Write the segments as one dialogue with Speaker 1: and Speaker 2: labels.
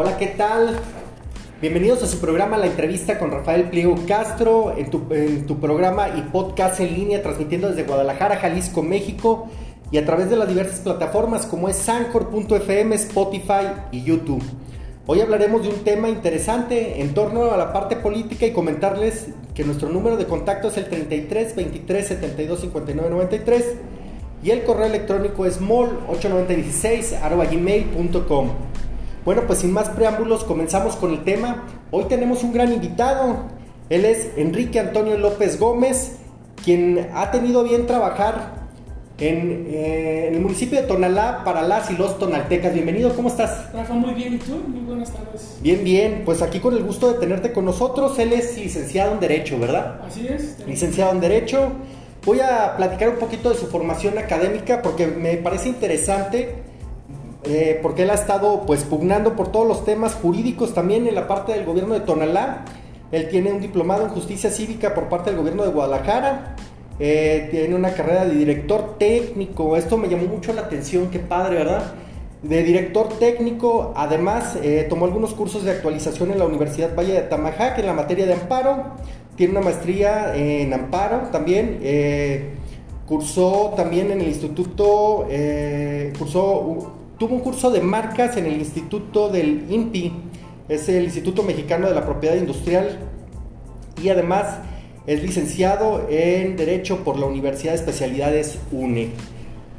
Speaker 1: Hola, ¿qué tal? Bienvenidos a su programa La Entrevista con Rafael Pliego Castro, en tu, programa y podcast en línea, transmitiendo desde Guadalajara, Jalisco, México, y a través de las diversas plataformas como es Anchor.fm, Spotify y YouTube. Hoy hablaremos de un tema interesante en torno a la parte política y comentarles que nuestro número de contacto es el 33 23 72 59 93 y el correo electrónico es mol8916 gmail.com. Bueno, pues sin más preámbulos, comenzamos con el tema. Hoy tenemos un gran invitado. Él es Enrique Antonio López Gómez, quien ha tenido bien trabajar en, eh, en, el municipio de Tonalá para las y los tonaltecas. Bienvenido, ¿cómo estás?
Speaker 2: Rafa, muy bien, ¿y tú? Muy buenas tardes.
Speaker 1: Bien, bien, pues aquí con el gusto de tenerte con nosotros. Él es licenciado en Derecho, ¿verdad?
Speaker 2: Así es.
Speaker 1: Licenciado en Derecho. Voy a platicar un poquito de su formación académica porque me parece interesante, eh, porque él ha estado pues pugnando por todos los temas jurídicos también en la parte del gobierno de Tonalá. Él tiene un diplomado en justicia cívica por parte del gobierno de Guadalajara eh, tiene una carrera de director técnico. Esto me llamó mucho la atención, qué padre, ¿verdad? De director técnico, además eh, tomó algunos cursos de actualización en la Universidad Valle de Tamajac en la materia de amparo. Tiene una maestría en amparo también. Cursó también en el instituto, cursó, tuvo un curso de marcas en el instituto del INPI, es el Instituto Mexicano de la Propiedad Industrial. Y además es licenciado en Derecho por la Universidad de Especialidades UNE.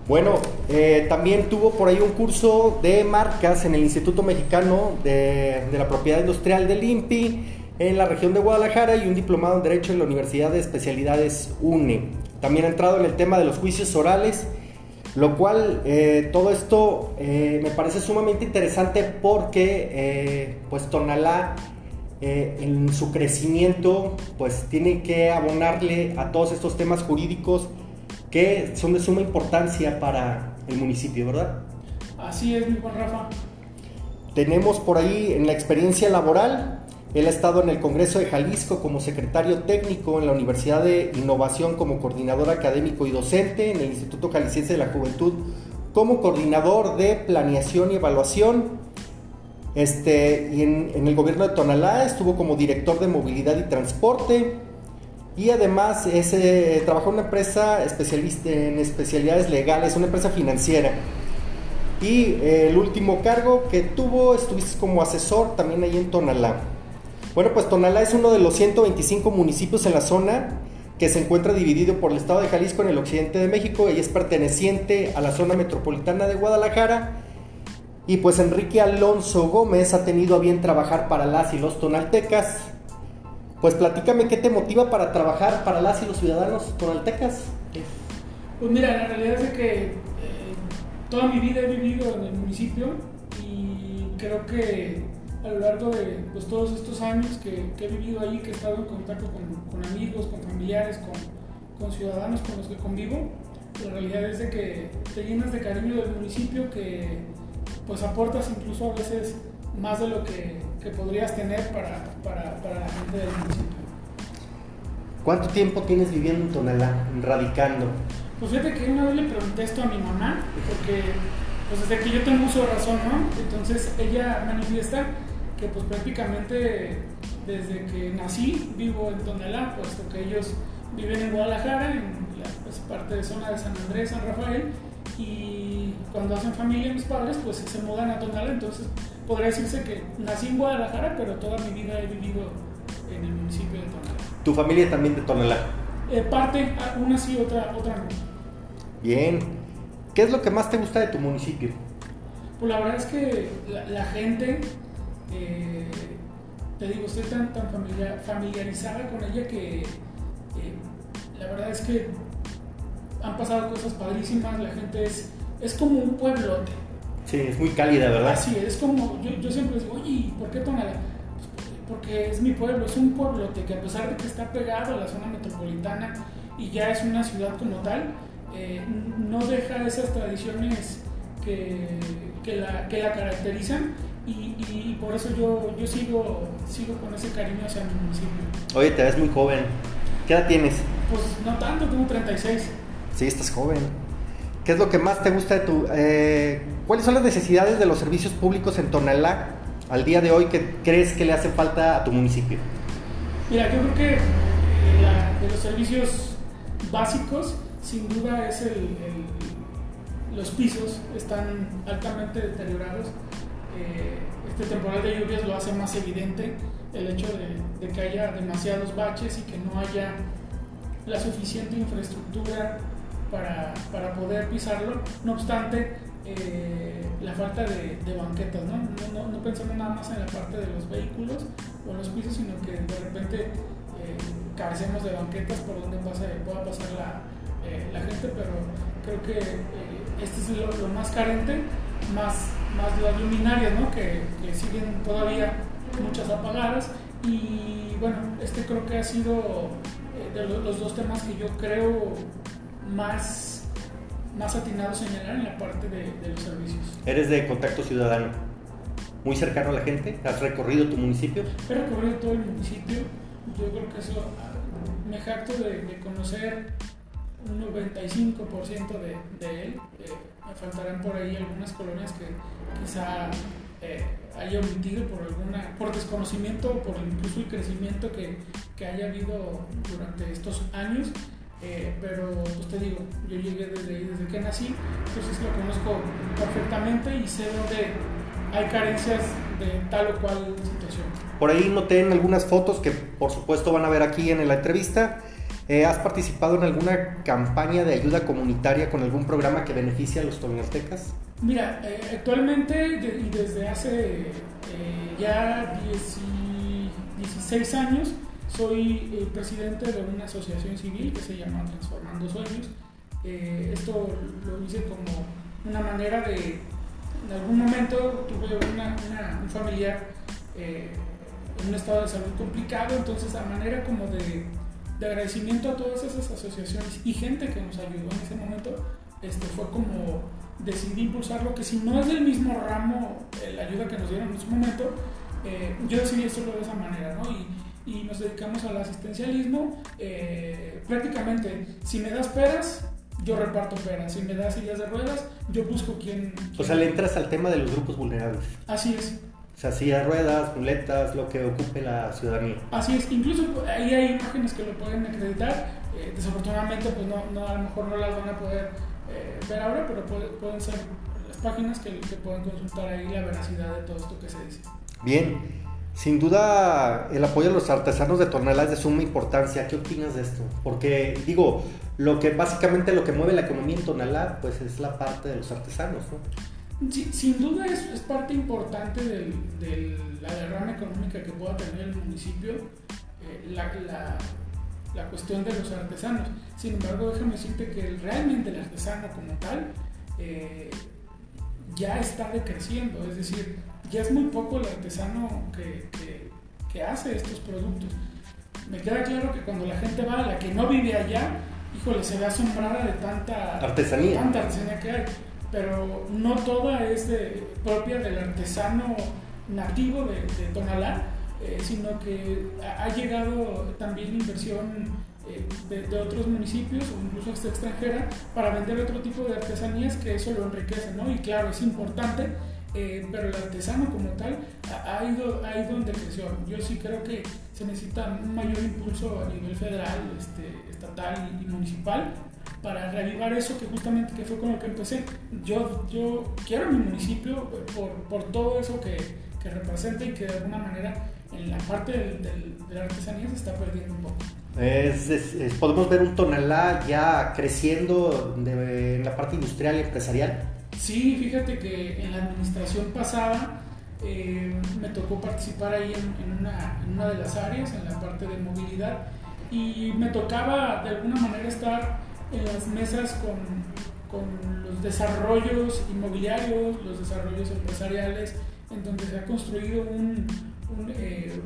Speaker 1: Bueno, eh, también tuvo por ahí un curso de marcas en el Instituto Mexicano de, la Propiedad Industrial del INPI en la región de Guadalajara y un diplomado en Derecho en la Universidad de Especialidades UNE. También ha entrado en el tema de los juicios orales, lo cual eh, todo esto eh, me parece sumamente interesante porque pues Tonalá eh, en su crecimiento, pues tiene que abonarle a todos estos temas jurídicos que son de suma importancia para el municipio, ¿verdad?
Speaker 2: Así es, mi Juan Rafa.
Speaker 1: Tenemos por ahí en la experiencia laboral, él ha estado en el Congreso de Jalisco como secretario técnico, en la Universidad de Innovación como coordinador académico y docente, en el Instituto Jalisciense de la Juventud como coordinador de planeación y evaluación, este, y en, el gobierno de Tonalá estuvo como director de movilidad y transporte. Y además ese, trabajó en una empresa especialista en especialidades legales, una empresa financiera. Y el último cargo que tuvo, estuviste como asesor también ahí en Tonalá. Bueno, pues Tonalá es uno de los 125 municipios en la zona que se encuentra dividido por el estado de Jalisco en el occidente de México y es perteneciente a la zona metropolitana de Guadalajara y pues Enrique Alonso Gómez ha tenido a bien trabajar para las y los tonaltecas. Pues platícame qué te motiva para trabajar para las y los ciudadanos tonaltecas.
Speaker 2: Pues mira, la realidad es que eh, toda mi vida he vivido en el municipio y creo que a lo largo de pues, todos estos años que, he vivido ahí, que he estado en contacto con, amigos, con familiares, con, con, ciudadanos con los que convivo, la realidad es de que te llenas de cariño del municipio que pues aportas incluso a veces más de lo que, podrías tener para, la gente del municipio.
Speaker 1: ¿Cuánto tiempo tienes viviendo en Tonalá, radicando?
Speaker 2: Pues fíjate que una vez le pregunté esto a mi mamá, porque pues desde que yo tengo uso de razón, ¿no? Entonces ella manifiesta que pues prácticamente desde que nací vivo en Tonalá, puesto que ellos viven en Guadalajara, en la pues, parte de zona de San Andrés, San Rafael, y cuando hacen familia mis padres, pues se mudan a Tonalá, entonces podría decirse que nací en Guadalajara, pero toda mi vida he vivido en el municipio de Tonalá.
Speaker 1: ¿Tu familia también de Tonalá?
Speaker 2: Eh, parte, una sí, otra, otra no.
Speaker 1: Bien. ¿Qué es lo que más te gusta de tu municipio?
Speaker 2: Pues la verdad es que la, gente, eh, te digo, estoy tan, tan familiarizada con ella que eh, la verdad es que han pasado cosas padrísimas, la gente es, es como un pueblote.
Speaker 1: Sí, es muy cálida, ¿verdad?
Speaker 2: Sí, es como, yo, yo siempre digo, oye, ¿por qué Tonalá? Pues porque es mi pueblo, es un pueblote que a pesar de que está pegado a la zona metropolitana y ya es una ciudad como tal, eh, no deja esas tradiciones que, que, la, que la caracterizan y, y, por eso yo, yo sigo, sigo con ese cariño hacia mi municipio.
Speaker 1: Oye, te ves muy joven. ¿Qué edad tienes?
Speaker 2: Pues no tanto, tengo 36.
Speaker 1: Sí, estás joven. ¿Qué es lo que más te gusta de tu... Eh, ¿Cuáles son las necesidades de los servicios públicos en Tonalá al día de hoy que crees que le hace falta a tu municipio?
Speaker 2: Mira, yo creo que eh, de los servicios básicos, sin duda es el, los pisos están altamente deteriorados. Eh, este temporal de lluvias lo hace más evidente el hecho de, que haya demasiados baches y que no haya la suficiente infraestructura para, para poder pisarlo. No obstante, eh, la falta de, banquetas, ¿no? No, pensando nada más en la parte de los vehículos o los pisos, sino que de repente eh, carecemos de banquetas por donde pase, pueda pasar eh, la gente, pero creo que este es lo, más carente, más, más las luminarias, ¿no? Que, que, siguen todavía muchas apagadas y bueno, este creo que ha sido de los dos temas que yo creo más más atinado señalar en la parte de, los servicios.
Speaker 1: ¿Eres de contacto ciudadano? ¿Muy cercano a la gente? ¿Has recorrido tu municipio?
Speaker 2: He recorrido todo el municipio. Yo creo que eso me jacto de, conocer un 95% de, de, él. Eh, faltarán por ahí algunas colonias que quizá eh, haya omitido por alguna por desconocimiento o por incluso el crecimiento que, que haya habido durante estos años eh, pero pues te digo, yo llegué desde, desde que nací, entonces lo conozco perfectamente y sé dónde hay carencias de tal o cual situación.
Speaker 1: Por ahí noté en algunas fotos que por supuesto van a ver aquí en la entrevista. Eh, ¿Has participado en alguna campaña de ayuda comunitaria con algún programa que beneficie a los tonaltecas?
Speaker 2: Mira, eh, actualmente y desde hace ya 16 años soy presidente de una asociación civil que se llama Transformando Sueños. Eh, esto lo hice como una manera de, en algún momento tuve una, un familiar eh, en un estado de salud complicado, entonces a manera como de, de, agradecimiento a todas esas asociaciones y gente que nos ayudó en ese momento, este, fue como decidí impulsarlo, que si no es del mismo ramo eh, la ayuda que nos dieron en ese momento, yo decidí hacerlo de esa manera, ¿no? Y, y nos dedicamos al asistencialismo. Eh, prácticamente, si me das peras, yo reparto peras. Si me das sillas de ruedas, yo busco quién,
Speaker 1: O sea, le entras al tema de los grupos vulnerables.
Speaker 2: Así es.
Speaker 1: O sea, sillas ruedas, muletas, lo que ocupe la ciudadanía.
Speaker 2: Así es. Incluso ahí hay imágenes que lo pueden acreditar. Eh, desafortunadamente, pues no, no, a lo mejor no las van a poder eh, ver ahora, pero pueden ser las páginas que, que pueden consultar ahí la veracidad de todo esto que se dice.
Speaker 1: Bien. Sin duda, el apoyo a los artesanos de Tonalá es de suma importancia. ¿Qué opinas de esto? Porque, digo, lo que básicamente lo que mueve la economía en Tonalá, pues es la parte de los artesanos, ¿no?
Speaker 2: Sin duda es, parte importante de la derrama económica que pueda tener el municipio, eh, la, la, cuestión de los artesanos. Sin embargo, déjame decirte que realmente el artesano como tal eh, ya está decreciendo, es decir, ya es muy poco el artesano que, que, hace estos productos. Me queda claro que cuando la gente va, la que no vive allá, híjole, se ve asombrada de tanta
Speaker 1: artesanía,
Speaker 2: tanta artesanía que hay. Pero no toda es propia del artesano nativo de, Tonalá, eh, sino que ha, llegado también inversión eh, de, de, otros municipios o incluso hasta extranjera para vender otro tipo de artesanías que eso lo enriquece, ¿no? Y claro, es importante eh, pero el artesano como tal ha, ido, ha ido en decreción. Yo sí creo que se necesita un mayor impulso a nivel federal, este, estatal y, municipal para reavivar eso que justamente que fue con lo que empecé. Yo, yo quiero mi municipio por, por todo eso que, que, representa y que de alguna manera en la parte del, de la artesanía se está perdiendo un poco.
Speaker 1: podemos ver un tonalá ya creciendo en la parte industrial y empresarial.
Speaker 2: Sí, fíjate que en la administración pasada eh, me tocó participar ahí en, una, de las áreas, en la parte de movilidad, y me tocaba de alguna manera estar en las mesas con, los desarrollos inmobiliarios, los desarrollos empresariales, en donde se ha construido eh,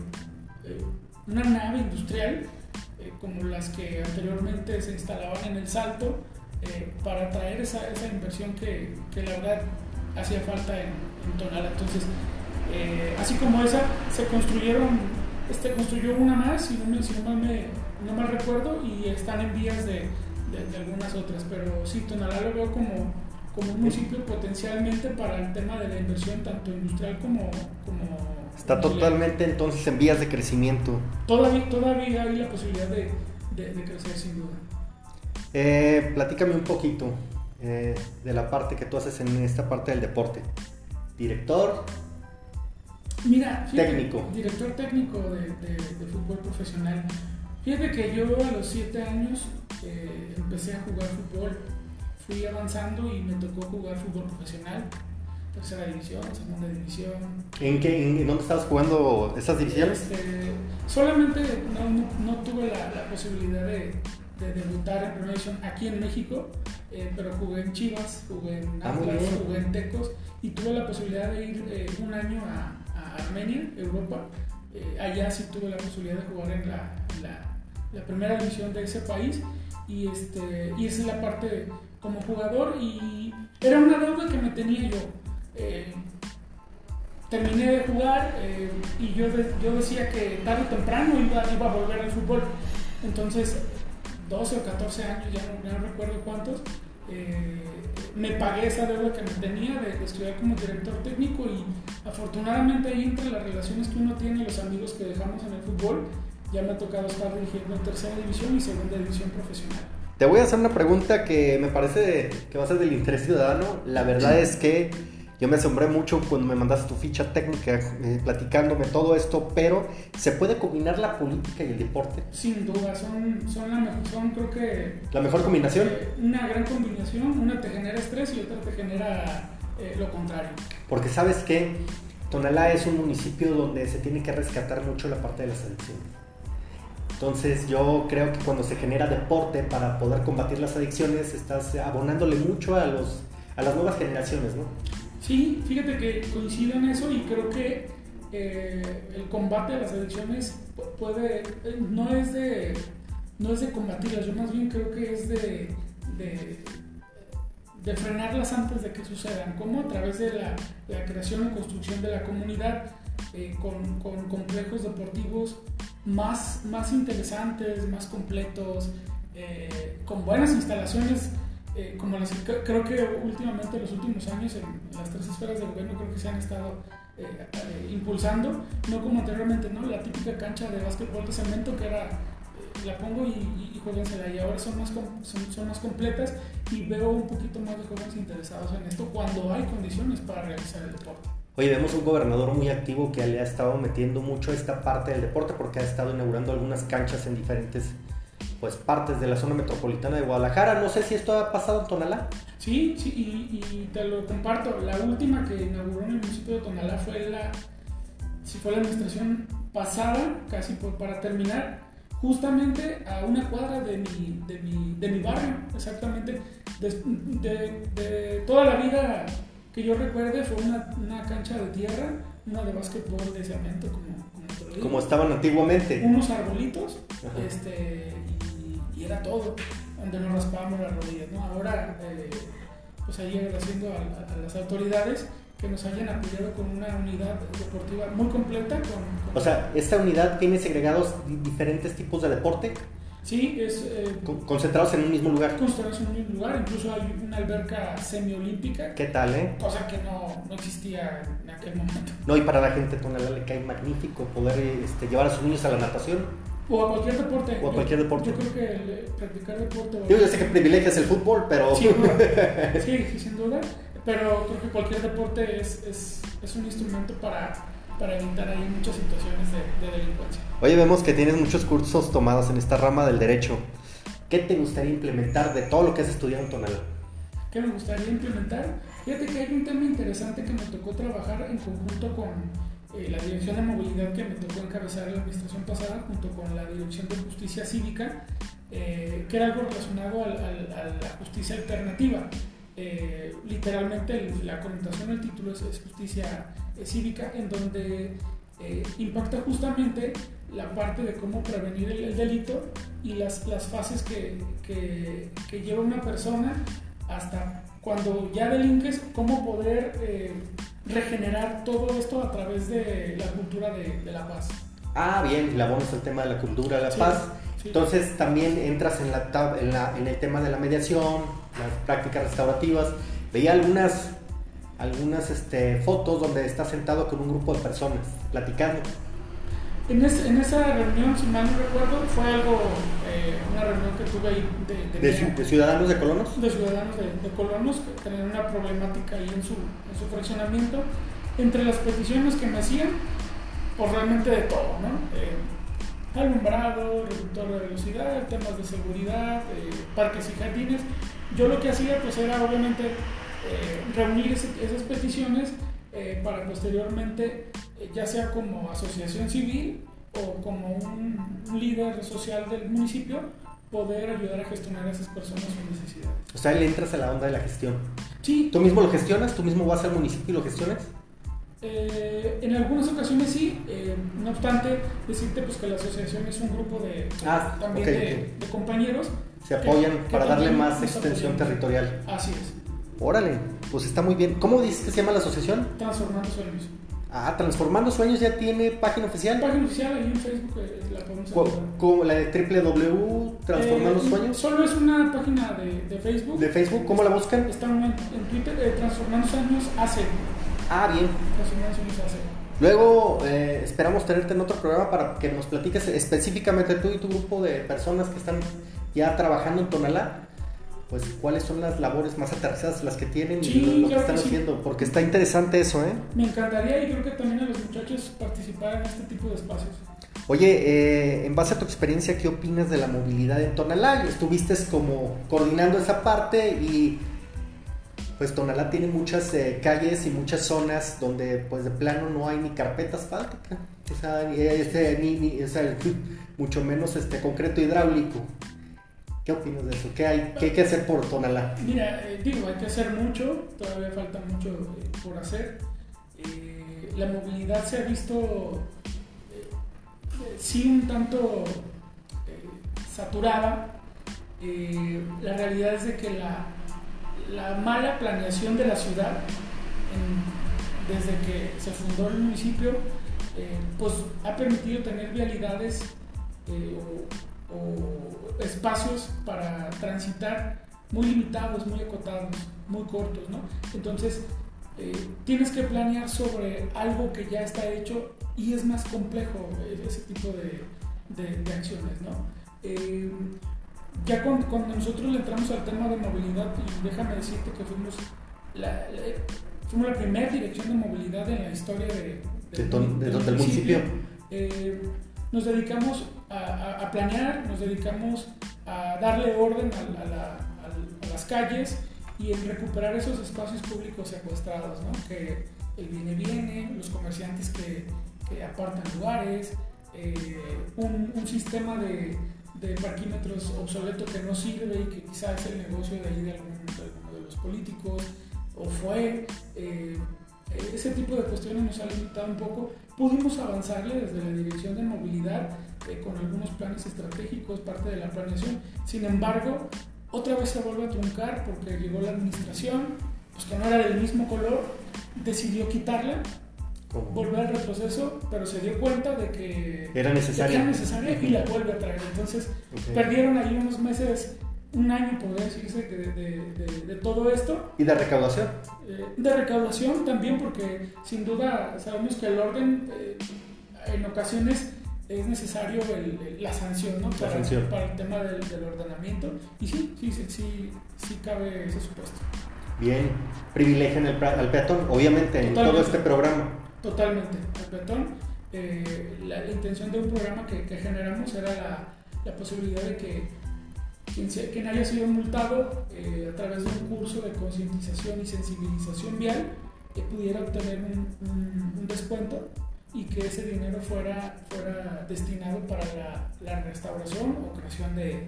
Speaker 2: eh, una nave industrial, como las que anteriormente se instalaban en el Salto, eh, para traer esa, esa inversión que, que, la verdad hacía falta en, en. Entonces, eh, así como esa, se construyeron, este construyó una más, si no, me, si me, no mal recuerdo, y están en vías de, de, algunas otras. Pero sí, Tonalá lo veo como, como un municipio potencialmente para el tema de la inversión, tanto industrial como, como
Speaker 1: Está totalmente entonces en vías de crecimiento.
Speaker 2: Todavía, todavía hay la posibilidad de, de, crecer sin duda.
Speaker 1: Eh, platícame un poquito eh, de la parte que tú haces en esta parte del deporte. Director.
Speaker 2: Mira,
Speaker 1: técnico.
Speaker 2: Director técnico de, de, fútbol profesional. Fíjate que yo a los 7 años eh, empecé a jugar fútbol. Fui avanzando y me tocó jugar fútbol profesional tercera división, segunda división.
Speaker 1: ¿En, qué, en dónde estabas jugando esas divisiones?
Speaker 2: Este, solamente no, no, tuve la, la posibilidad de, de, debutar en primera división aquí en México, eh, pero jugué en Chivas, jugué en ah, Atlas, jugué en Tecos y tuve la posibilidad de ir eh, un año a, a Armenia, Europa. Eh, allá sí tuve la posibilidad de jugar en la, la, la, primera división de ese país y, este, y esa es la parte como jugador y era una deuda que me tenía yo eh, terminé de jugar eh, y yo, yo decía que tarde o temprano iba, iba a volver al fútbol. Entonces, 12 o 14 años, ya no, recuerdo cuántos, eh, me pagué esa deuda que me tenía de, estudiar como director técnico y afortunadamente ahí entre las relaciones que uno tiene y los amigos que dejamos en el fútbol, ya me ha tocado estar dirigiendo en tercera división y segunda división profesional.
Speaker 1: Te voy a hacer una pregunta que me parece que va a ser del interés ciudadano. La verdad es que yo me asombré mucho cuando me mandaste tu ficha técnica eh, platicándome todo esto, pero ¿se puede combinar la política y el deporte?
Speaker 2: Sin duda, son, son, la mejor, son creo que...
Speaker 1: ¿La mejor combinación?
Speaker 2: Eh, una gran combinación, una te genera estrés y otra te genera eh, lo contrario.
Speaker 1: Porque sabes que Tonalá es un municipio donde se tiene que rescatar mucho la parte de las adicciones. Entonces yo creo que cuando se genera deporte para poder combatir las adicciones, estás abonándole mucho a, los, a las nuevas generaciones, ¿no?
Speaker 2: Sí, fíjate que coincido en eso y creo que eh, el combate a las adicciones puede, eh, no es de, no es de combatirlas, yo más bien creo que es de, de, frenarlas antes de que sucedan, como a través de la, creación y construcción de la comunidad eh, con, con, complejos deportivos más, más interesantes, más completos, con buenas instalaciones eh, como las, creo que últimamente, los últimos años, en las tres esferas del gobierno, creo que se han estado eh, eh, impulsando, no como anteriormente, ¿no? La típica cancha de básquetbol de cemento que era, la pongo y, y, y ahora son más, son, son, más completas y veo un poquito más de jóvenes interesados en esto cuando hay condiciones para realizar el deporte.
Speaker 1: Oye, vemos un gobernador muy activo que le ha estado metiendo mucho esta parte del deporte porque ha estado inaugurando algunas canchas en diferentes pues partes de la zona metropolitana de Guadalajara. No sé si esto ha pasado en Tonalá.
Speaker 2: Sí, sí, y, te lo comparto. La última que inauguró en el municipio de Tonalá fue la, si fue la administración pasada, casi por, para terminar, justamente a una cuadra de mi, de mi, de mi barrio, exactamente. De, toda la vida que yo recuerde fue una, una cancha de tierra, una de básquetbol de cemento, como,
Speaker 1: como, como estaban antiguamente.
Speaker 2: Unos arbolitos, este, era todo, donde nos raspábamos las rodillas, ¿no? Ahora, eh, pues ahí agradeciendo a, las autoridades que nos hayan apoyado con una unidad deportiva muy completa. Con,
Speaker 1: O sea, ¿esta unidad tiene segregados diferentes tipos de deporte?
Speaker 2: Sí, es...
Speaker 1: Eh, concentrados en un mismo lugar.
Speaker 2: Concentrados en un mismo lugar, incluso hay una alberca semiolímpica.
Speaker 1: ¿Qué tal, eh?
Speaker 2: Cosa que no, no existía en aquel momento.
Speaker 1: No, y para la gente Tonalá le cae magnífico poder este, llevar a sus niños a la natación.
Speaker 2: O a cualquier deporte.
Speaker 1: O a cualquier deporte.
Speaker 2: Yo, creo que practicar deporte.
Speaker 1: Yo ya sé que privilegias el fútbol, pero.
Speaker 2: Sí, sí, sin duda. Pero creo que cualquier deporte es, es, es un instrumento para, para, evitar ahí muchas situaciones de, de, delincuencia.
Speaker 1: Oye, vemos que tienes muchos cursos tomados en esta rama del derecho. ¿Qué te gustaría implementar de todo lo que has estudiado en Tonalá?
Speaker 2: ¿Qué me gustaría implementar? Fíjate que hay un tema interesante que me tocó trabajar en conjunto con eh, la Dirección de Movilidad que me tocó encabezar la administración pasada junto con la Dirección de Justicia Cívica, eh, que era algo relacionado a la justicia alternativa. Eh, literalmente la connotación del título es, justicia cívica, en donde impacta justamente la parte de cómo prevenir el, delito y las, las fases que, que, que, lleva una persona hasta cuando ya delinques, cómo poder regenerar todo esto a través de la cultura de, la paz.
Speaker 1: Ah, bien, la es el tema de la cultura de la paz. Entonces también entras en, la, en, el tema de la mediación, las prácticas restaurativas. Veía algunas algunas este, fotos donde está sentado con un grupo de personas platicando.
Speaker 2: En, en esa reunión, si mal no recuerdo, fue algo, eh, una reunión que tuve ahí de,
Speaker 1: de, ciudadanos de colonos.
Speaker 2: De ciudadanos de, colonos que tenían una problemática ahí en su, en su fraccionamiento. Entre las peticiones que me hacían, pues realmente de todo, ¿no? Eh, alumbrado, reductor de velocidad, temas de seguridad, eh, parques y jardines. Yo lo que hacía pues era obviamente reunir esas peticiones para posteriormente ya sea como asociación civil o como un, líder social del municipio, poder ayudar a gestionar a esas personas sus necesidades.
Speaker 1: O sea, le entras a la onda de la gestión.
Speaker 2: Sí.
Speaker 1: ¿Tú mismo lo gestionas? ¿Tú mismo vas al municipio y lo gestionas?
Speaker 2: Eh, en algunas ocasiones sí, eh, no obstante, decirte pues que la asociación es un grupo de,
Speaker 1: ah,
Speaker 2: también de, compañeros.
Speaker 1: Se apoyan para darle más extensión territorial.
Speaker 2: Así es.
Speaker 1: Órale, pues está muy bien. ¿Cómo dices que se llama la asociación?
Speaker 2: Transformando Sueños.
Speaker 1: Ah, Transformando Sueños ya tiene página oficial.
Speaker 2: Página oficial ahí en Facebook eh, la
Speaker 1: podemos ¿Cómo la de www Transformando eh, Sueños?
Speaker 2: Solo es una página de, de, Facebook.
Speaker 1: ¿De Facebook? ¿Cómo la buscan?
Speaker 2: Está en, Twitter, eh, Transformando Sueños AC.
Speaker 1: Ah, bien.
Speaker 2: Transformando Sueños AC.
Speaker 1: Luego eh, esperamos tenerte en otro programa para que nos platiques específicamente tú y tu grupo de personas que están ya trabajando en Tonalá pues cuáles son las labores más aterrizadas las que tienen y lo, que están haciendo, porque está interesante eso, ¿eh?
Speaker 2: Me encantaría y creo que también a los muchachos participar en este tipo de espacios.
Speaker 1: Oye, eh, en base a tu experiencia, ¿qué opinas de la movilidad en Tonalá? Estuviste como coordinando esa parte y pues Tonalá tiene muchas eh, calles y muchas zonas donde pues de plano no hay ni carpeta asfáltica, o sea, este, ni, ni, mucho menos este concreto hidráulico. ¿Qué opinas de eso? ¿Qué hay, qué hay que hacer por Tonalá?
Speaker 2: Mira, eh, digo, hay que hacer mucho, todavía falta mucho eh, por hacer. Eh, la movilidad se ha visto sí un tanto saturada. la realidad es de que la, la mala planeación de la ciudad, desde que se fundó el municipio, pues ha permitido tener vialidades o espacios para transitar muy limitados, muy acotados, muy cortos, ¿no? Entonces, eh, tienes que planear sobre algo que ya está hecho y es más complejo ese tipo de, de, acciones, ¿no? Eh, ya cuando, cuando, nosotros le entramos al tema de movilidad, y déjame decirte que fuimos la, fuimos la primera dirección de movilidad en la historia de,
Speaker 1: del municipio.
Speaker 2: Eh, nos dedicamos a, planear, nos dedicamos a darle orden a, las calles y en recuperar esos espacios públicos secuestrados, ¿no? que el viene viene, los comerciantes que, apartan lugares, eh, un, sistema de, parquímetros obsoleto que no sirve y que quizás es el negocio de ahí de alguno de, los políticos, o fue, eh, ese tipo de cuestiones nos ha limitado un poco. Pudimos avanzarle desde la dirección de movilidad con algunos planes estratégicos, parte de la planeación. Sin embargo, otra vez se vuelve a truncar porque llegó la administración, pues que no era del mismo color, decidió quitarla, volver al retroceso, pero se dio cuenta de que
Speaker 1: era necesaria,
Speaker 2: era necesaria y la vuelve a traer. Entonces, perdieron ahí unos meses un año, podría decirse, de, de, todo esto.
Speaker 1: ¿Y de recaudación?
Speaker 2: Eh, de recaudación también, porque sin duda sabemos que el orden eh, en ocasiones es necesario la sanción, ¿no? Para, para el tema del, ordenamiento. Y sí, sí, sí, sí, sí cabe ese supuesto.
Speaker 1: Bien, privilegian al peatón, obviamente, en todo este programa.
Speaker 2: Totalmente, al peatón. Eh, la, intención de un programa que, que generamos era la, la, posibilidad de que quien, quien haya sido multado eh, a través de un curso de concientización y sensibilización vial que pudiera obtener un, un descuento y que ese dinero fuera, fuera destinado para la, la restauración o creación de,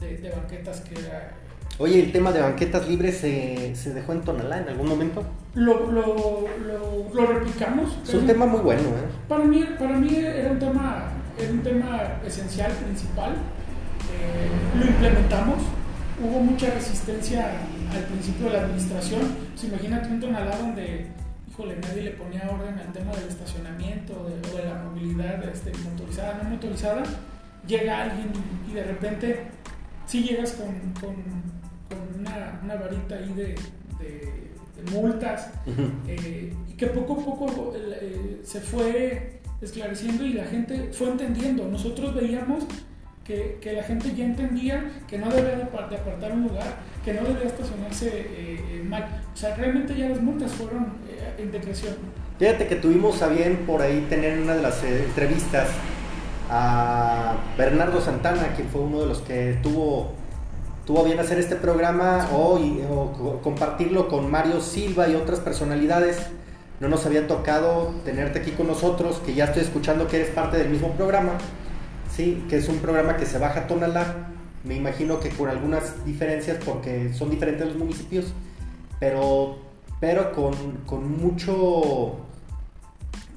Speaker 2: de, banquetas que era...
Speaker 1: Oye, ¿el tema de banquetas libres se, se dejó en Tonalá en algún momento?
Speaker 2: Lo, lo, lo, replicamos.
Speaker 1: Es un tema muy bueno, ¿eh?
Speaker 2: Para mí, para mí era, un tema, era un tema esencial, principal. Eh, lo implementamos. Hubo mucha resistencia al principio de la administración. Pues imagínate un Tonalá donde nadie le ponía orden al tema del estacionamiento o de, la movilidad este, motorizada, no motorizada, llega alguien y, de repente si llegas con, con, una, una, varita ahí de, multas, eh, y que poco a poco eh, se fue esclareciendo y la gente fue entendiendo. Nosotros veíamos que, que la gente ya entendía que no debía de, apartar un lugar, que no debía estacionarse eh, mal. O sea, realmente ya las multas fueron en decreción.
Speaker 1: Fíjate que tuvimos a bien por ahí tener una de las entrevistas a Bernardo Santana, quien fue uno de los que tuvo tuvo bien hacer este programa hoy o compartirlo con Mario Silva y otras personalidades. No nos había tocado tenerte aquí con nosotros, que ya estoy escuchando que eres parte del mismo programa, sí, que es un programa que se baja a Tonalá. Me imagino que con algunas diferencias porque son diferentes los municipios, pero, pero con, con mucho,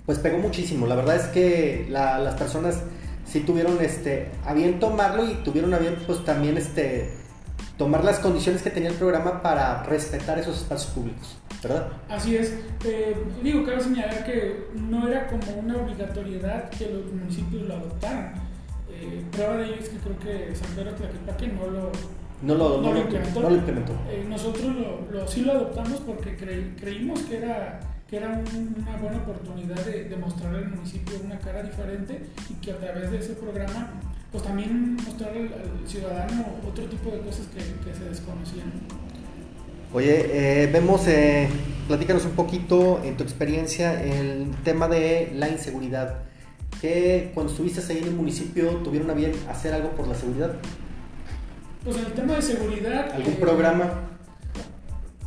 Speaker 1: pues pegó muchísimo. La verdad es que las personas sí tuvieron este, a bien tomarlo y tuvieron a bien pues también este, tomar las condiciones que tenía el programa para respetar esos espacios públicos, ¿verdad?
Speaker 2: Así es. Eh, digo, cabe señalar que no era como una obligatoriedad que los municipios lo adoptaran. Eh, prueba de ello es que creo que San Pedro Tlaquepaque no lo,
Speaker 1: no lo, no, lo implementó. No lo implementó.
Speaker 2: Eh, nosotros lo, sí lo adoptamos porque creímos que era, que era una buena oportunidad de, de mostrar al municipio una cara diferente y que a través de ese programa pues también mostrar al, ciudadano otro tipo de cosas que, se desconocían.
Speaker 1: Oye, eh, vemos, eh, platícanos un poquito en tu experiencia el tema de la inseguridad. ¿Qué cuando estuviste ahí en el municipio tuvieron a bien hacer algo por la seguridad?
Speaker 2: Pues en el tema de seguridad.
Speaker 1: ¿Algún eh, programa?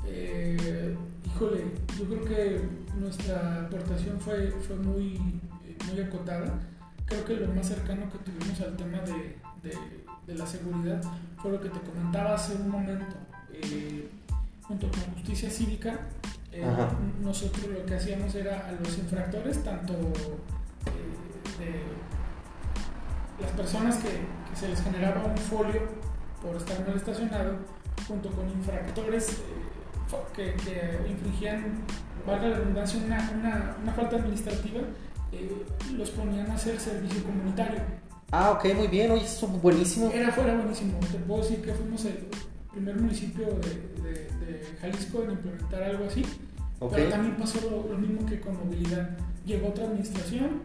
Speaker 2: Eh, híjole, yo creo que nuestra aportación fue, fue muy, muy acotada creo que lo más cercano que tuvimos al tema de, de, la seguridad fue lo que te comentaba hace un momento. Eh, junto con Justicia Cívica, eh, nosotros lo que hacíamos era a los infractores, tanto eh, de las personas que, que, se les generaba un folio por estar mal estacionado, junto con infractores que, que, infringían, valga la redundancia, una, una, una falta administrativa, eh, los ponían a hacer servicio comunitario.
Speaker 1: Ah, ok, muy bien, oye, eso es buenísimo.
Speaker 2: Era fuera buenísimo, te puedo decir que fuimos el primer municipio de, de, Jalisco en implementar algo así. Pero también pasó lo, mismo que con movilidad. Llegó otra administración,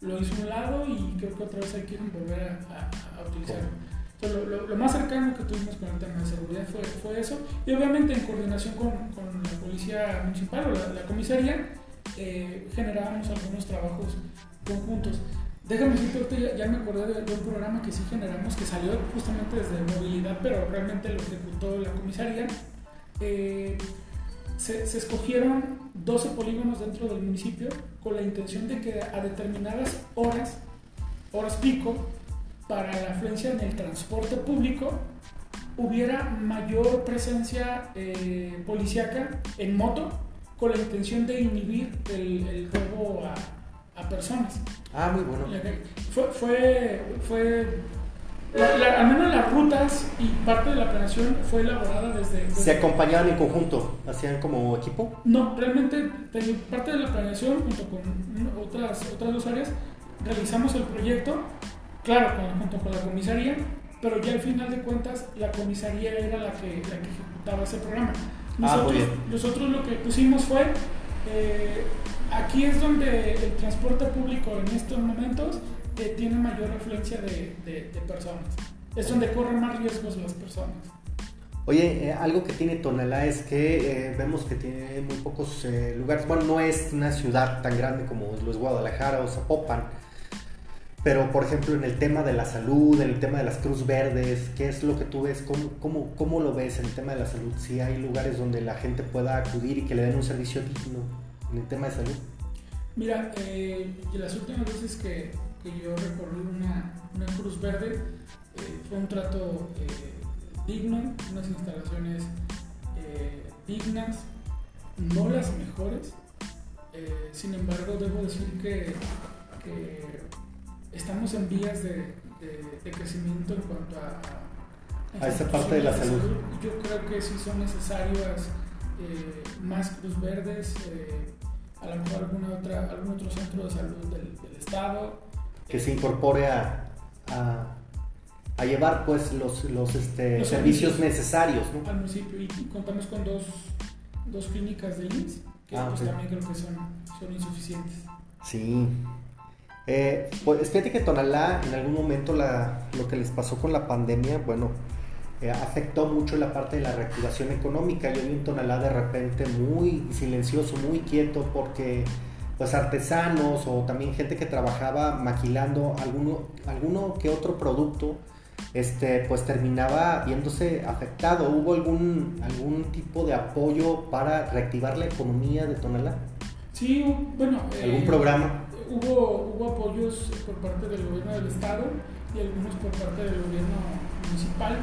Speaker 2: lo hizo a un lado y creo que otra vez hay que volver a, a, utilizarlo. Lo, lo, más cercano que tuvimos con el tema de seguridad fue, fue eso. Y obviamente en coordinación con, con la policía municipal o la, la comisaría, eh, generábamos algunos trabajos conjuntos. Déjame decirte, ya, ya me acordé de, un programa que sí generamos, que salió justamente desde movilidad, pero realmente lo ejecutó la comisaría. Eh, se, se, escogieron 12 polígonos dentro del municipio con la intención de que a determinadas horas, horas pico, para la afluencia en el transporte público, hubiera mayor presencia eh, policíaca en moto con la intención de inhibir el, robo a, personas.
Speaker 1: Ah, muy bueno.
Speaker 2: Fue, fue, fue al menos las rutas y parte de la planeación fue elaborada desde,
Speaker 1: ¿Se acompañaban en conjunto? ¿Hacían como equipo?
Speaker 2: No, realmente parte de la planeación junto con otras, otras dos áreas realizamos el proyecto, claro, junto con la comisaría, pero ya al final de cuentas la comisaría era la que, la que ejecutaba ese programa. Ah, nosotros, lo que pusimos fue, eh, aquí es donde el transporte público en estos momentos eh, tiene mayor afluencia de, personas. Es donde corren más riesgos las personas.
Speaker 1: Oye, eh, algo que tiene Tonalá es que vemos que tiene muy pocos lugares. Bueno, no es una ciudad tan grande como lo es Guadalajara o Zapopan pero, por ejemplo, en el tema de la salud, en el tema de las Cruz Verdes, ¿qué es lo que tú ves? ¿Cómo, cómo, cómo lo ves en el tema de la salud? Si hay lugares donde la gente pueda acudir y que le den un servicio digno en el tema de salud.
Speaker 2: Mira, eh, las últimas veces que, que yo recorrí una, una Cruz Verde, eh, fue un trato eh, digno, unas instalaciones eh, dignas, no las mejores. sin embargo, debo decir que, que estamos en vías de, de, crecimiento en cuanto
Speaker 1: a, a, esa parte de la salud.
Speaker 2: Yo creo que sí son necesarias más cruz verdes, a lo mejor alguna otra, algún otro centro de salud del, Estado.
Speaker 1: Que se incorpore a, a, llevar pues los, los, este, servicios necesarios.
Speaker 2: Al municipio y contamos con dos dos clínicas de IMSS, que
Speaker 1: Ah,
Speaker 2: pues también creo que son, son insuficientes.
Speaker 1: Sí. Eh, pues fíjate que Tonalá en algún momento la, lo que les pasó con la pandemia, bueno, eh, afectó mucho la parte de la reactivación económica. Yo vi un Tonalá de repente muy silencioso, muy quieto, porque pues artesanos o también gente que trabajaba maquilando alguno, alguno que otro producto, este, pues terminaba viéndose afectado. ¿Hubo algún, algún tipo de apoyo para reactivar la economía de Tonalá?
Speaker 2: Sí, bueno.
Speaker 1: ¿Algún
Speaker 2: eh,
Speaker 1: programa?
Speaker 2: Hubo, hubo apoyos por parte del gobierno del estado y algunos por parte del gobierno municipal.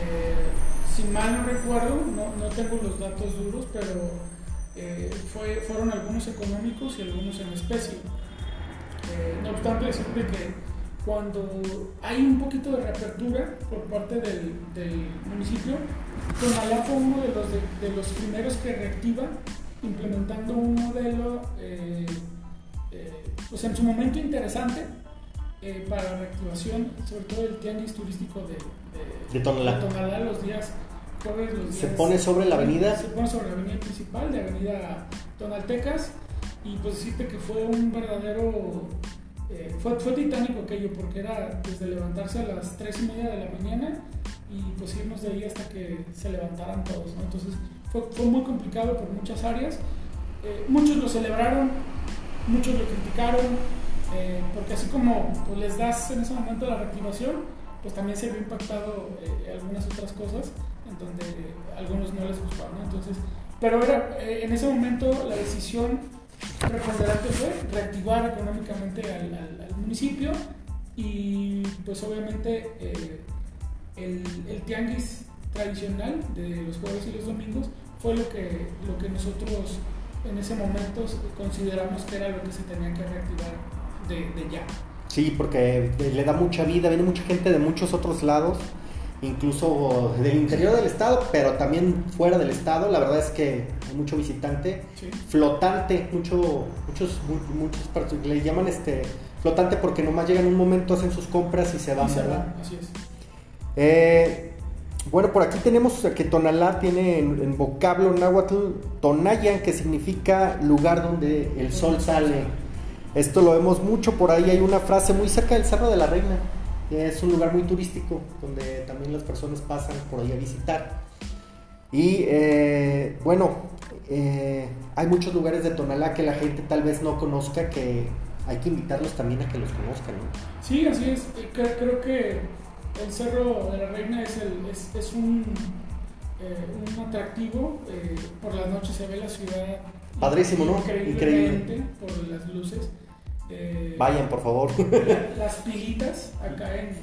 Speaker 2: Eh, si mal no recuerdo, no, no tengo los datos duros, pero eh, fue, fueron algunos económicos y algunos en especie. Eh, no obstante, decirte que cuando hay un poquito de reapertura por parte del, del municipio, Tonalá fue uno de los, de, de los primeros que reactiva implementando un modelo, eh, eh, pues en su momento interesante para la reactivación, sobre todo el tianguis turístico de, de,
Speaker 1: De Tonalá.
Speaker 2: de Tonalá los días jueves, los días...
Speaker 1: Se pone sobre la avenida.
Speaker 2: Se pone sobre la avenida principal de Avenida Tonaltecas y pues decirte que fue un verdadero... eh, fue, fue titánico aquello porque era desde levantarse a las 3 y media de la mañana y pues irnos de ahí hasta que se levantaran todos, ¿no? Entonces fue, fue muy complicado por muchas áreas. Eh, muchos lo celebraron, muchos lo criticaron, eh, porque así como pues, les das en ese momento la reactivación, pues también se vio impactado eh, algunas otras cosas donde algunos no les gustaba, ¿no? Entonces, pero era, eh, en ese momento la decisión preponderante fue reactivar económicamente al, al- al municipio y pues obviamente eh, el, el tianguis tradicional de los jueves y los domingos fue lo que, lo que nosotros en ese momento consideramos que era lo que se tenía que reactivar de, de ya.
Speaker 1: Sí, porque le da mucha vida, viene mucha gente de muchos otros lados, incluso del interior del estado, pero también fuera del estado. La verdad es que hay mucho visitante,
Speaker 2: ¿sí?
Speaker 1: flotante, mucho, muchos, mu- muchos le llaman este flotante porque nomás llegan un momento, hacen sus compras y se van,
Speaker 2: Y se
Speaker 1: ¿verdad?
Speaker 2: van, así es.
Speaker 1: Eh, bueno, por aquí tenemos que Tonalá tiene en, en vocablo náhuatl Tonayan, que significa lugar donde el sol sale. Esto lo vemos mucho por ahí. Hay una frase muy cerca del Cerro de la Reina. Que Es un lugar muy turístico donde también las personas pasan por ahí a visitar. Y eh, bueno, eh, hay muchos lugares de Tonalá que la gente tal vez no conozca, que hay que invitarlos también a que los conozcan. ¿no?
Speaker 2: Sí, así es. Eh, Creo, que el Cerro de la Reina es, el, es, es un, eh, un atractivo. por las noches se ve la ciudad.
Speaker 1: Padrísimo, ¿no?
Speaker 2: Increíblemente por las luces. Eh,
Speaker 1: Vayan, por favor.
Speaker 2: la- las pilitas acá en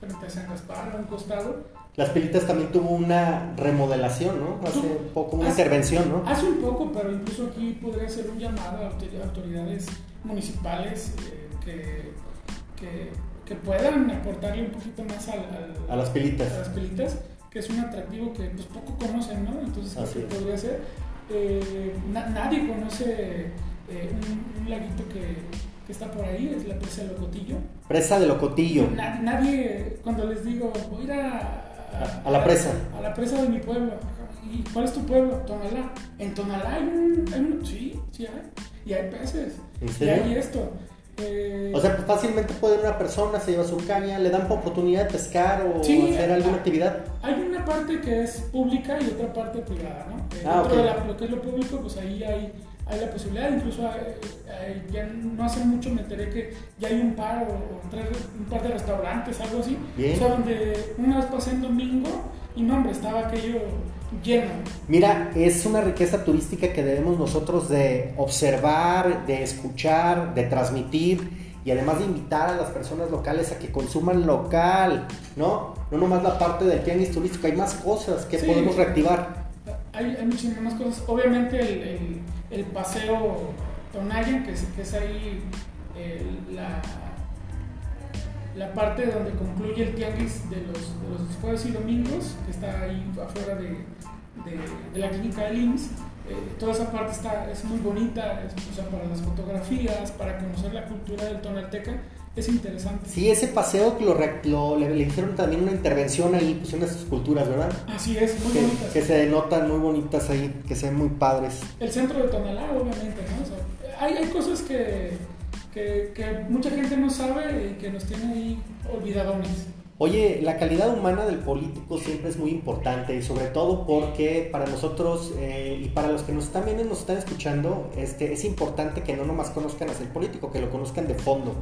Speaker 2: frente a San Gaspar, a un costado.
Speaker 1: Las pilitas también tuvo una remodelación, ¿no? Hace
Speaker 2: Tuvo-
Speaker 1: poco, una
Speaker 2: hace-
Speaker 1: intervención, ¿no?
Speaker 2: Hace un poco, pero incluso aquí podría ser un llamado a autor- autoridades municipales eh, que, que, que puedan aportarle un poquito más al, al-
Speaker 1: A las pilitas.
Speaker 2: a las pilitas, que es un atractivo que pues, poco conocen, ¿no? Entonces
Speaker 1: Así
Speaker 2: podría ser. eh, na- nadie conoce eh, un, un laguito que, que está por ahí, es la presa de Locotillo.
Speaker 1: Presa de Locotillo.
Speaker 2: Na- nadie, cuando les digo, voy a ir a,
Speaker 1: A- la presa.
Speaker 2: A la presa de mi pueblo. ¿Y cuál es tu pueblo? Tonalá. En Tonalá hay un, hay un- Sí, sí hay. Y hay peces.
Speaker 1: ¿En
Speaker 2: Y hay esto. Eh,
Speaker 1: O sea, pues, fácilmente puede ir una persona, se lleva su caña, le dan oportunidad de pescar o
Speaker 2: Sí,
Speaker 1: hacer alguna actividad.
Speaker 2: hay una parte que es pública y otra parte privada, ¿no? Eh,
Speaker 1: Ah,
Speaker 2: dentro
Speaker 1: ok.
Speaker 2: de la- lo que es lo público, pues ahí hay, hay la posibilidad, incluso hay- hay- ya no hace mucho me enteré que ya hay un par o, o tres, un par de restaurantes, algo así.
Speaker 1: Bien.
Speaker 2: O sea, donde una vez pasé en domingo y no, hombre, estaba aquello lleno.
Speaker 1: Mira, es una riqueza turística que debemos nosotros de observar, de escuchar, de transmitir y además de invitar a las personas locales a que consuman local, ¿no? No nomás la parte del tianguis turístico, hay más cosas que
Speaker 2: Sí.
Speaker 1: podemos reactivar.
Speaker 2: Hay, hay muchísimas más cosas. Obviamente el, el- el paseo Tonayan, que es, que es ahí el- la, la parte donde concluye el tianguis de los, de los jueves y domingos, que está ahí afuera de, de- de la clínica del IMSS. Eh, toda esa parte está, es muy bonita, es, o sea, para las fotografías, para conocer la cultura del tonalteca, es interesante.
Speaker 1: Sí, ese paseo lo, lo- le, le hicieron también una intervención ahí, pues unas esculturas, ¿verdad?
Speaker 2: Así es, muy
Speaker 1: Que,
Speaker 2: bonitas.
Speaker 1: que se notan muy bonitas ahí, que se ven muy padres.
Speaker 2: El centro de Tonalá, obviamente, ¿no? O sea, hay, hay cosas que, que, que mucha gente no sabe y que nos tiene ahí olvidadones.
Speaker 1: Oye, la calidad humana del político siempre es muy importante y sobre todo porque para nosotros eh, y para los que nos están viendo y nos están escuchando, este, es importante que no nomás conozcan al político, que lo conozcan de fondo.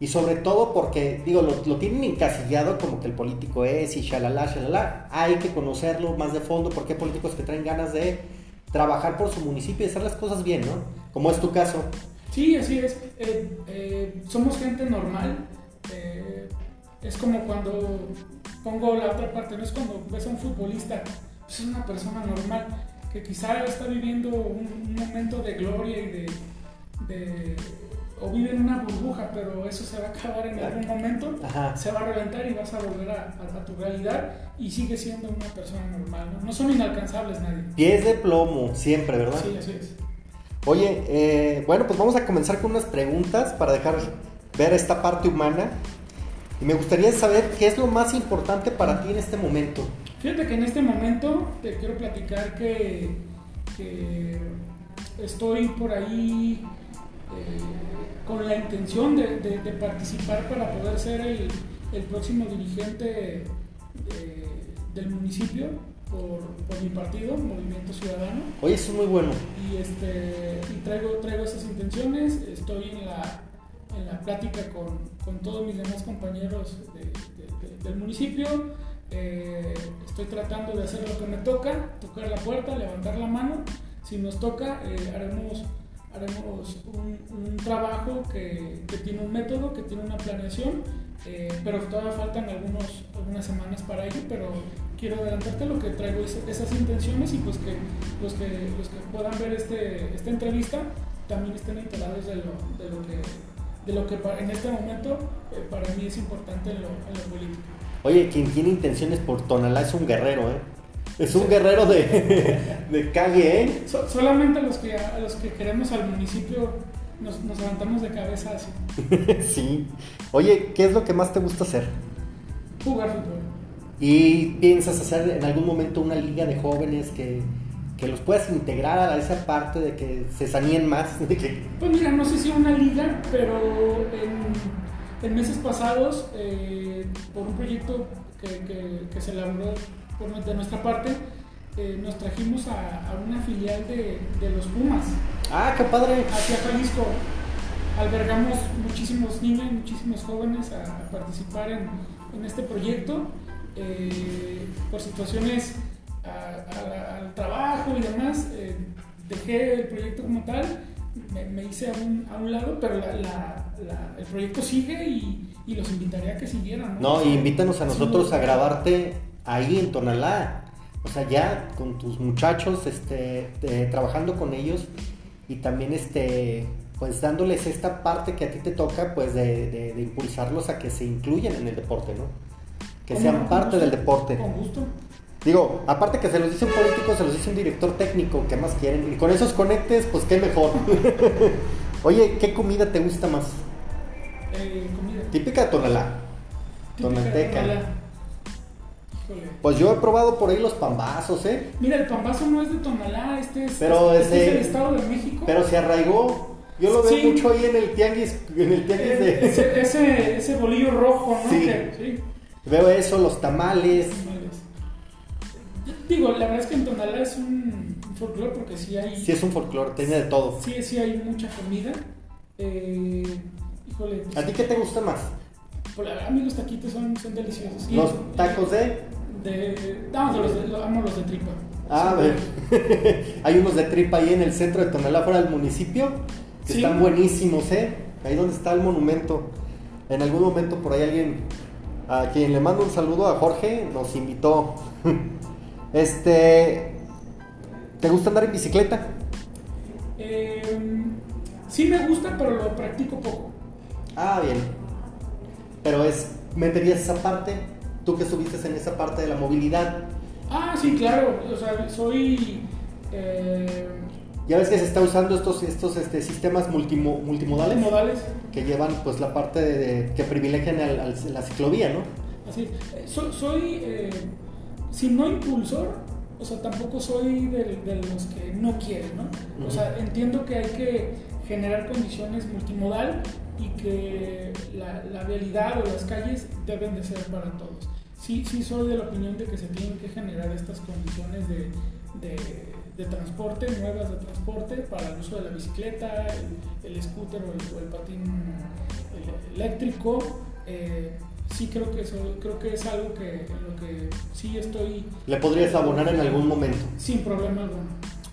Speaker 1: Y sobre todo porque, digo, lo, lo tienen encasillado como que el político es y shalala, shalala. Hay que conocerlo más de fondo porque hay políticos que traen ganas de trabajar por su municipio y hacer las cosas bien, ¿no? Como es tu caso.
Speaker 2: Sí, así es. Eh, eh, somos gente normal. eh, es como cuando pongo la otra parte, no es cuando ves a un futbolista, pues es una persona normal que quizá está viviendo un, un momento de gloria y de, de- o vive en una burbuja, pero eso se va a acabar en algún momento,
Speaker 1: Ajá.
Speaker 2: se va a reventar y vas a volver a, a- a tu realidad y sigue siendo una persona normal. No, No son inalcanzables nadie.
Speaker 1: Pies de plomo, siempre, ¿verdad?
Speaker 2: Sí, así es.
Speaker 1: Oye, eh, bueno, pues vamos a comenzar con unas preguntas para dejar ver esta parte humana. Y me gustaría saber qué es lo más importante para ti en este momento.
Speaker 2: Fíjate que en este momento te quiero platicar que, que estoy por ahí con la intención de, de- de participar para poder ser el, el próximo dirigente eh, del municipio por, por mi partido, Movimiento Ciudadano.
Speaker 1: Oye, eso es muy bueno.
Speaker 2: Y, este, y traigo, traigo esas intenciones, estoy en la, en la plática con, con todos mis demás compañeros de- de- de- del municipio, eh, estoy tratando de hacer lo que me toca, tocar la puerta, levantar la mano, si nos toca eh, haremos, haremos un, trabajo que, que tiene un método, que tiene una planeación, eh, pero todavía faltan algunos, algunas semanas para ello, pero quiero adelantarte lo que traigo es- esas intenciones y pues que los que, los que puedan ver este, esta entrevista también estén enterados de lo, de lo que, de lo que en este momento eh, para mí es importante en lo, en lo político.
Speaker 1: Oye, quien tiene intenciones por Tonalá es un guerrero, ¿eh? Es un guerrero de, de calle, ¿eh?
Speaker 2: So- solamente a los, que, a los que queremos al municipio nos, nos levantamos de cabeza así,
Speaker 1: sí. Oye, ¿qué es lo que más te gusta hacer?
Speaker 2: jugar fútbol.
Speaker 1: ¿Y piensas hacer en algún momento una liga de jóvenes que, que los puedas integrar a esa parte de que se saníen más? De que,
Speaker 2: Pues mira, no sé si una liga, pero en, en meses pasados, eh, por un proyecto que, que- que se elaboró por, de nuestra parte, eh, nos trajimos a, a una filial de, de los Pumas
Speaker 1: ah, qué padre.
Speaker 2: hacia Jalisco. Albergamos muchísimos niños, muchísimos jóvenes a, a participar en, en este proyecto. Eh, por situaciones a- al trabajo y demás, eh, dejé el proyecto como tal, me, me hice a un, a un lado, pero la- la- la- el proyecto sigue y, y los invitaría a que siguieran.
Speaker 1: No, y invítanos a
Speaker 2: Sí.
Speaker 1: nosotros a grabarte ahí en Tonalá. O sea, ya con tus muchachos, este, eh, trabajando con ellos y también, este, pues dándoles esta parte que a ti te toca, pues de, de- de impulsarlos a que se incluyan en el deporte, ¿no? Que
Speaker 2: ¿Cómo
Speaker 1: sean parte
Speaker 2: gusto.
Speaker 1: del deporte.
Speaker 2: Con gusto.
Speaker 1: Digo, aparte que se los dice un político, se los dice un director técnico, ¿qué más quieren? Y con esos conectes, pues qué mejor. Oye, ¿qué comida te gusta más?
Speaker 2: Eh, comida.
Speaker 1: Típica de Tonalá. Tonalteca.
Speaker 2: Tonalá.
Speaker 1: Pues yo he probado por ahí los pambazos, ¿eh?
Speaker 2: Mira, el pambazo no es de Tonalá, este es,
Speaker 1: Pero
Speaker 2: este es del Estado de México.
Speaker 1: Pero se arraigó. Yo lo veo
Speaker 2: Sí.
Speaker 1: mucho ahí en el tianguis, en el tianguis
Speaker 2: Eh,
Speaker 1: de...
Speaker 2: ese, ese, ese bolillo rojo, ¿no?
Speaker 1: Sí.
Speaker 2: Que- sí.
Speaker 1: Veo eso, los tamales.
Speaker 2: Digo, la verdad es que en Tonalá es un folclore porque sí hay,
Speaker 1: Sí es un folclore, tiene de todo.
Speaker 2: sí, sí hay mucha comida. Eh, híjole,
Speaker 1: ¿A ti qué te gusta más?
Speaker 2: pues, a mí los taquitos son, son deliciosos.
Speaker 1: ¿Los tacos de...?
Speaker 2: De... De los de- los de tripa.
Speaker 1: Ah, a ver. Hay unos de tripa ahí en el centro de Tonalá, fuera del municipio, que
Speaker 2: Sí.
Speaker 1: están buenísimos, ¿eh? Ahí donde está el monumento. En algún momento por ahí alguien, a quien le mando un saludo a Jorge, nos invitó. Este... ¿Te gusta andar en bicicleta?
Speaker 2: Eh, sí me gusta, pero lo practico poco.
Speaker 1: Ah, bien. Pero es, meterías esa parte, tú que estuviste en esa parte de la movilidad.
Speaker 2: Ah, sí, claro. O sea, soy. eh,
Speaker 1: Ya ves que se está usando estos, estos este, sistemas multimo- multimodales
Speaker 2: Modales.
Speaker 1: que llevan pues la parte de, de- que privilegian al- al- la ciclovía, ¿no?
Speaker 2: Así es. Eh, so- soy, eh, si no impulsor, o sea, tampoco soy de, de los que no quieren, ¿no? O sea, entiendo que hay que generar condiciones multimodal y que la, la vialidad o las calles deben de ser para todos. Sí, sí soy de la opinión de que se tienen que generar estas condiciones de, de- de transporte, nuevas de transporte, para el uso de la bicicleta, el, el scooter o el, o el patín el- eléctrico. Eh, sí creo que, eso, creo que es algo que, en lo que sí estoy
Speaker 1: Le podrías abonar en algún momento.
Speaker 2: sin problema alguno.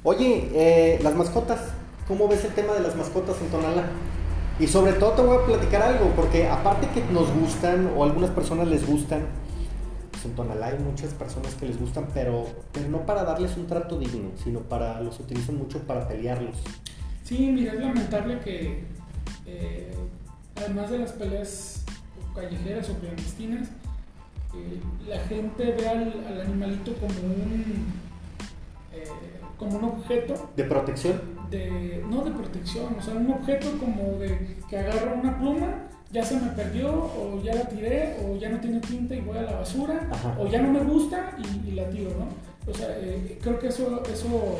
Speaker 1: Oye, eh, las mascotas, ¿cómo ves el tema de las mascotas en Tonalá? Y sobre todo te voy a platicar algo, porque aparte que nos gustan, o a algunas personas les gustan, en Tonalá hay muchas personas que les gustan, pero, pero no para darles un trato digno, sino para, los utilizan mucho para pelearlos.
Speaker 2: Sí, mira, es lamentable que eh, además de las peleas callejeras o clandestinas, eh, la gente ve al, al animalito como un, eh, como un objeto
Speaker 1: De protección,
Speaker 2: de, no de protección, o sea, un objeto como de que agarro una pluma, ya se me perdió, o ya la tiré, o ya no tiene tinta y voy a la basura,
Speaker 1: Ajá.
Speaker 2: o ya no me gusta y, y la tiro, ¿no? O sea, eh, creo que eso, eso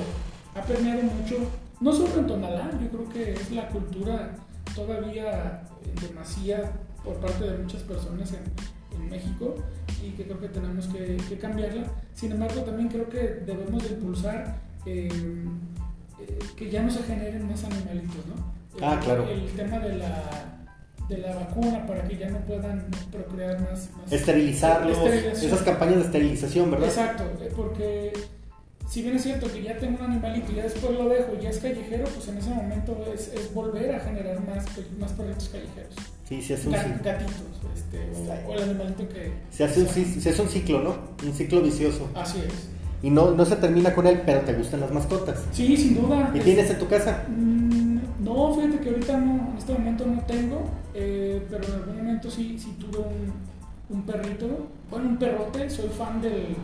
Speaker 2: ha permeado mucho, no solo en Tonalá, yo creo que es la cultura todavía en demasía por parte de muchas personas en, en México y que creo que tenemos que, que cambiarla. Sin embargo, también creo que debemos de impulsar eh, eh, que ya no se generen más animalitos, ¿no?
Speaker 1: Ah, claro.
Speaker 2: El tema de la, de la vacuna para que ya no puedan procrear más. más
Speaker 1: esterilizarlos, esas campañas de esterilización, ¿verdad?
Speaker 2: Exacto, eh, porque si bien es cierto que ya tengo un animalito y ya después lo dejo y ya es callejero, pues en ese momento es, es volver a generar más, más perritos callejeros.
Speaker 1: Sí, se hace un,
Speaker 2: Ga-
Speaker 1: ci-
Speaker 2: Gatitos, este, o, o el animalito que...
Speaker 1: se hace un, ci- se hace un ciclo, ¿no? Un ciclo vicioso.
Speaker 2: Así es.
Speaker 1: Y no, no se termina con él, pero te gustan las mascotas.
Speaker 2: Sí, sin duda.
Speaker 1: ¿Y
Speaker 2: es-
Speaker 1: tienes en tu casa?
Speaker 2: Mm, No, fíjate que ahorita no, en este momento no tengo, eh, pero en algún momento sí, sí tuve un, un perrito, bueno, un perrote, soy fan del,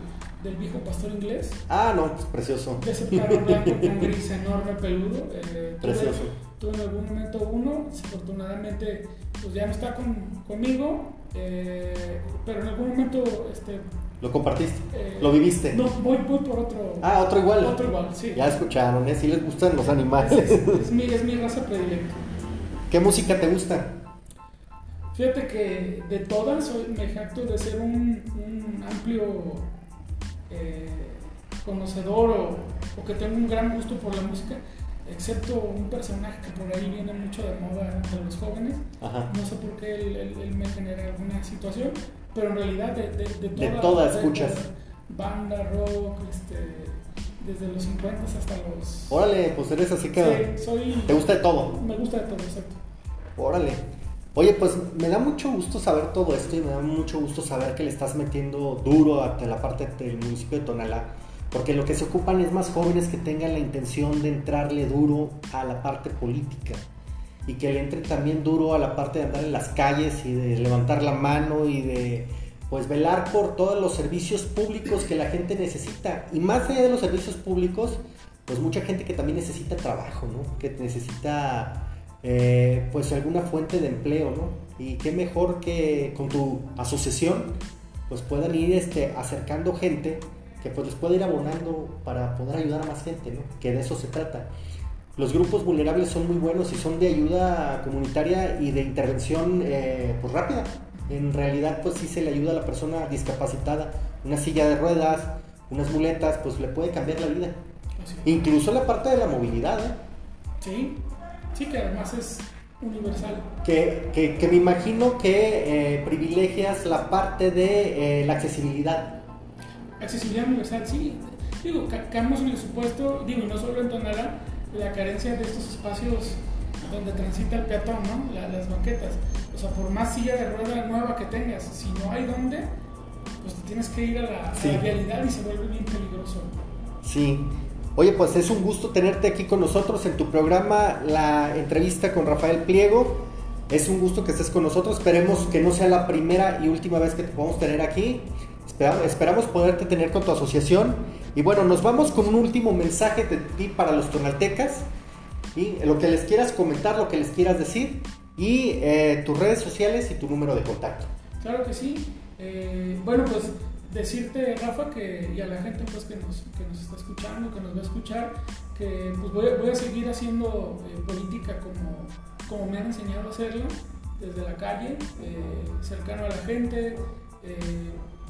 Speaker 2: del viejo pastor inglés,
Speaker 1: Ah, no, pues precioso.
Speaker 2: de ese perro blanco con gris enorme, peludo. eh, tuve-
Speaker 1: Precioso.
Speaker 2: Tuve en algún momento uno, desafortunadamente pues ya no está con, conmigo, eh, pero en algún momento este,
Speaker 1: ¿Lo compartiste?
Speaker 2: eh,
Speaker 1: ¿Lo viviste?
Speaker 2: No, voy, voy por otro.
Speaker 1: Ah, otro igual.
Speaker 2: Otro igual, sí.
Speaker 1: Ya escucharon, ¿eh? Sí les gustan los
Speaker 2: Es,
Speaker 1: animales.
Speaker 2: es mi, es mi raza predilecta.
Speaker 1: ¿Qué música te gusta?
Speaker 2: Fíjate que de todas soy, me jacto de ser un, un amplio eh, conocedor o, o que tengo un gran gusto por la música, excepto un personaje que por ahí viene mucho de moda entre los jóvenes.
Speaker 1: Ajá.
Speaker 2: No sé por qué él, él- él me genera alguna situación, pero en realidad de, de, de,
Speaker 1: De
Speaker 2: toda-
Speaker 1: escuchas.
Speaker 2: banda, rock, este, desde los 50 hasta los...
Speaker 1: Órale, pues eres así que...
Speaker 2: Sí, soy...
Speaker 1: ¿Te gusta de todo?
Speaker 2: Me gusta de todo, exacto.
Speaker 1: Órale. Oye, pues me da mucho gusto saber todo esto y me da mucho gusto saber que le estás metiendo duro a la parte del municipio de Tonalá. Porque lo que se ocupan es más jóvenes que tengan la intención de entrarle duro a la parte política. Y que le entren también duro a la parte de andar en las calles y de levantar la mano y de pues velar por todos los servicios públicos que la gente necesita. Y más allá de los servicios públicos, pues mucha gente que también necesita trabajo, ¿no? Que necesita eh, pues alguna fuente de empleo, ¿no? Y qué mejor que con tu asociación pues puedan ir este, acercando gente que pues les pueda ir abonando para poder ayudar a más gente, ¿no? Que de eso se trata. Los grupos vulnerables son muy buenos y son de ayuda comunitaria y de intervención eh, pues rápida. En realidad pues sí se le ayuda a la persona discapacitada. Una silla de ruedas, unas muletas, pues le puede cambiar la vida. Incluso la parte de la movilidad, ¿eh?
Speaker 2: Sí, sí que además es universal.
Speaker 1: que, que- que me imagino que eh, privilegias la parte de eh, la accesibilidad.
Speaker 2: Accesibilidad universal, sí. Digo, ca- caemos en el supuesto, digo, y no solo en Tonalá, la carencia de estos espacios donde transita el peatón, ¿no? La- las banquetas. O sea, por más silla de rueda nueva que tengas, si no hay dónde, pues te tienes que ir a la, a
Speaker 1: Sí.
Speaker 2: la vialidad y se vuelve bien peligroso.
Speaker 1: Sí. Oye, pues es un gusto tenerte aquí con nosotros en tu programa, la entrevista con Rafael Pliego. Es un gusto que estés con nosotros. Esperemos que no sea la primera y última vez que te podamos tener aquí. Espera- Esperamos poderte tener con tu asociación Y bueno, nos vamos con un último mensaje de ti para los tonaltecas. Y lo que les quieras comentar, lo que les quieras decir. Y eh, tus redes sociales y tu número de contacto.
Speaker 2: Claro que sí. Eh, bueno, pues decirte, Rafa, que, y a la gente pues, que, nos, que nos está escuchando, que nos va a escuchar, que pues, voy, voy a seguir haciendo eh, política como, como me han enseñado a hacerla, desde la calle, cercano a la gente,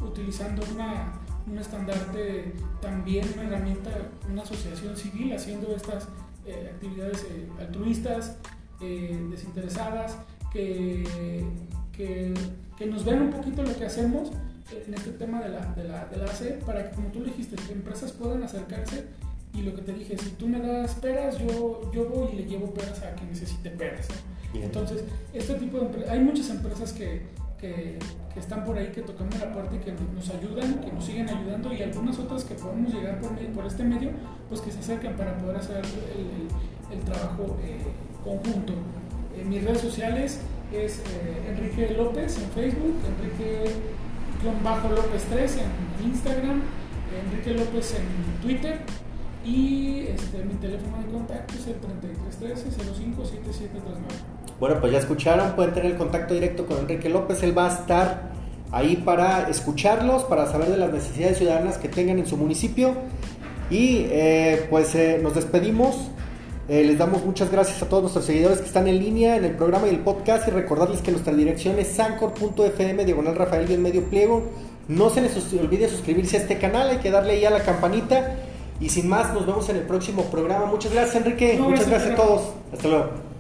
Speaker 2: utilizando una, un estandarte, también una herramienta, una asociación civil haciendo estas eh, actividades eh, altruistas, eh, desinteresadas, que, que, que, nos vean un poquito lo que hacemos en este tema de la, de la, de la AC, para que, como tú dijiste, empresas puedan acercarse y lo que te dije, si tú me das peras, yo, yo voy y le llevo peras a quien necesite peras. Entonces, este tipo de hay muchas empresas que, que, están por ahí, que tocamos la puerta y que nos ayudan, que nos siguen ayudando y algunas otras que podemos llegar por, este medio, pues que se acercan para poder hacer el, trabajo eh, conjunto. Mis redes sociales es eh, Enrique López en Facebook, Enrique-López 3 en Instagram, Enrique López en Twitter y este, mi teléfono de contacto es el 3313 057739.
Speaker 1: Bueno, pues ya escucharon, pueden tener el contacto directo con Enrique López, él va a estar ahí para escucharlos, para saber de las necesidades ciudadanas que tengan en su municipio. Y eh, pues eh, nos despedimos. Eh, les damos muchas gracias a todos nuestros seguidores que están en línea en el programa y el podcast y recordarles que nuestra dirección es sancor.fm diagonal Rafael y medio pliego. No se les olvide suscribirse a este canal, hay que darle ahí a la campanita. Y sin más, nos vemos en el próximo programa. Muchas gracias, Enrique. muchas gracias a todos. Hasta luego.